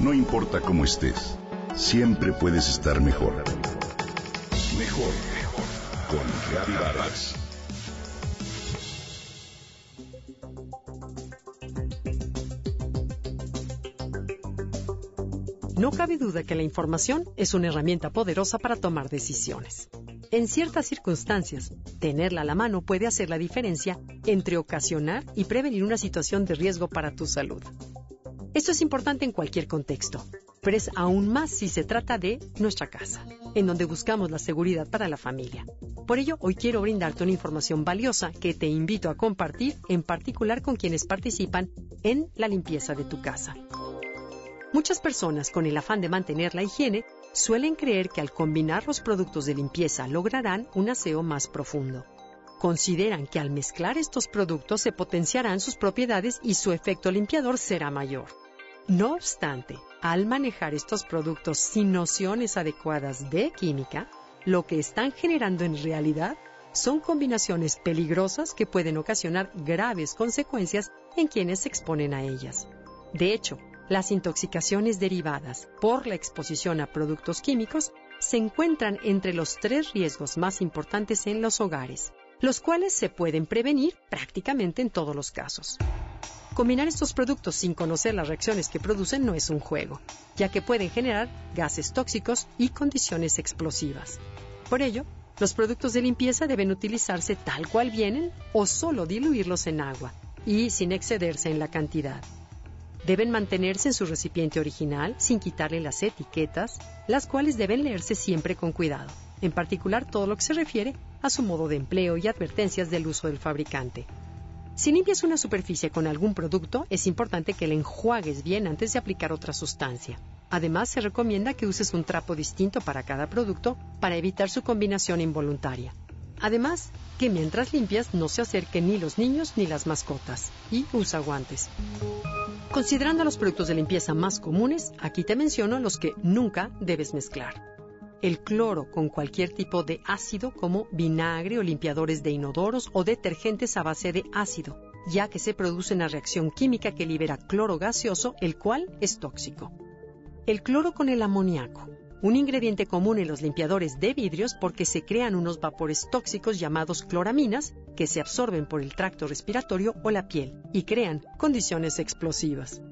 No importa cómo estés, siempre puedes estar mejor. Mejor, mejor. Con Reavivadas. No cabe duda que la información es una herramienta poderosa para tomar decisiones. En ciertas circunstancias, tenerla a la mano puede hacer la diferencia entre ocasionar y prevenir una situación de riesgo para tu salud. Esto es importante en cualquier contexto, pero es aún más si se trata de nuestra casa, en donde buscamos la seguridad para la familia. Por ello, hoy quiero brindarte una información valiosa que te invito a compartir, en particular con quienes participan en la limpieza de tu casa. Muchas personas, con el afán de mantener la higiene, suelen creer que al combinar los productos de limpieza lograrán un aseo más profundo. Consideran que al mezclar estos productos se potenciarán sus propiedades y su efecto limpiador será mayor. No obstante, al manejar estos productos sin nociones adecuadas de química, lo que están generando en realidad son combinaciones peligrosas que pueden ocasionar graves consecuencias en quienes se exponen a ellas. De hecho, las intoxicaciones derivadas por la exposición a productos químicos se encuentran entre los tres riesgos más importantes en los hogares, los cuales se pueden prevenir prácticamente en todos los casos. Combinar estos productos sin conocer las reacciones que producen no es un juego, ya que pueden generar gases tóxicos y condiciones explosivas. Por ello, los productos de limpieza deben utilizarse tal cual vienen o solo diluirlos en agua y sin excederse en la cantidad. Deben mantenerse en su recipiente original sin quitarle las etiquetas, las cuales deben leerse siempre con cuidado, en particular todo lo que se refiere a su modo de empleo y advertencias del uso del fabricante. Si limpias una superficie con algún producto, es importante que la enjuagues bien antes de aplicar otra sustancia. Además, se recomienda que uses un trapo distinto para cada producto para evitar su combinación involuntaria. Además, que mientras limpias no se acerquen ni los niños ni las mascotas y usa guantes. Considerando los productos de limpieza más comunes, aquí te menciono los que nunca debes mezclar. El cloro con cualquier tipo de ácido como vinagre o limpiadores de inodoros o detergentes a base de ácido, ya que se produce una reacción química que libera cloro gaseoso, el cual es tóxico. El cloro con el amoníaco, un ingrediente común en los limpiadores de vidrios porque se crean unos vapores tóxicos llamados cloraminas que se absorben por el tracto respiratorio o la piel y crean condiciones explosivas.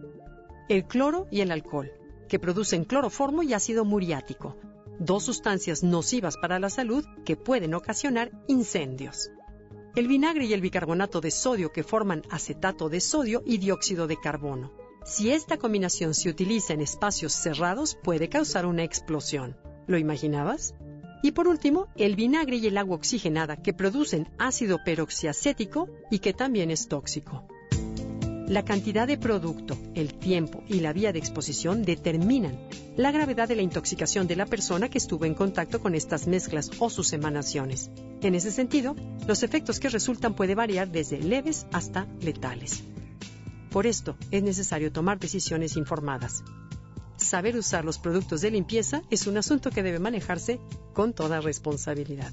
El cloro y el alcohol, que producen cloroformo y ácido muriático, dos sustancias nocivas para la salud que pueden ocasionar incendios. El vinagre y el bicarbonato de sodio que forman acetato de sodio y dióxido de carbono. Si esta combinación se utiliza en espacios cerrados puede causar una explosión. ¿Lo imaginabas? Y por último, el vinagre y el agua oxigenada que producen ácido peroxiacético y que también es tóxico. La cantidad de producto, el tiempo y la vía de exposición determinan la gravedad de la intoxicación de la persona que estuvo en contacto con estas mezclas o sus emanaciones. En ese sentido, los efectos que resultan pueden variar desde leves hasta letales. Por esto, es necesario tomar decisiones informadas. Saber usar los productos de limpieza es un asunto que debe manejarse con toda responsabilidad.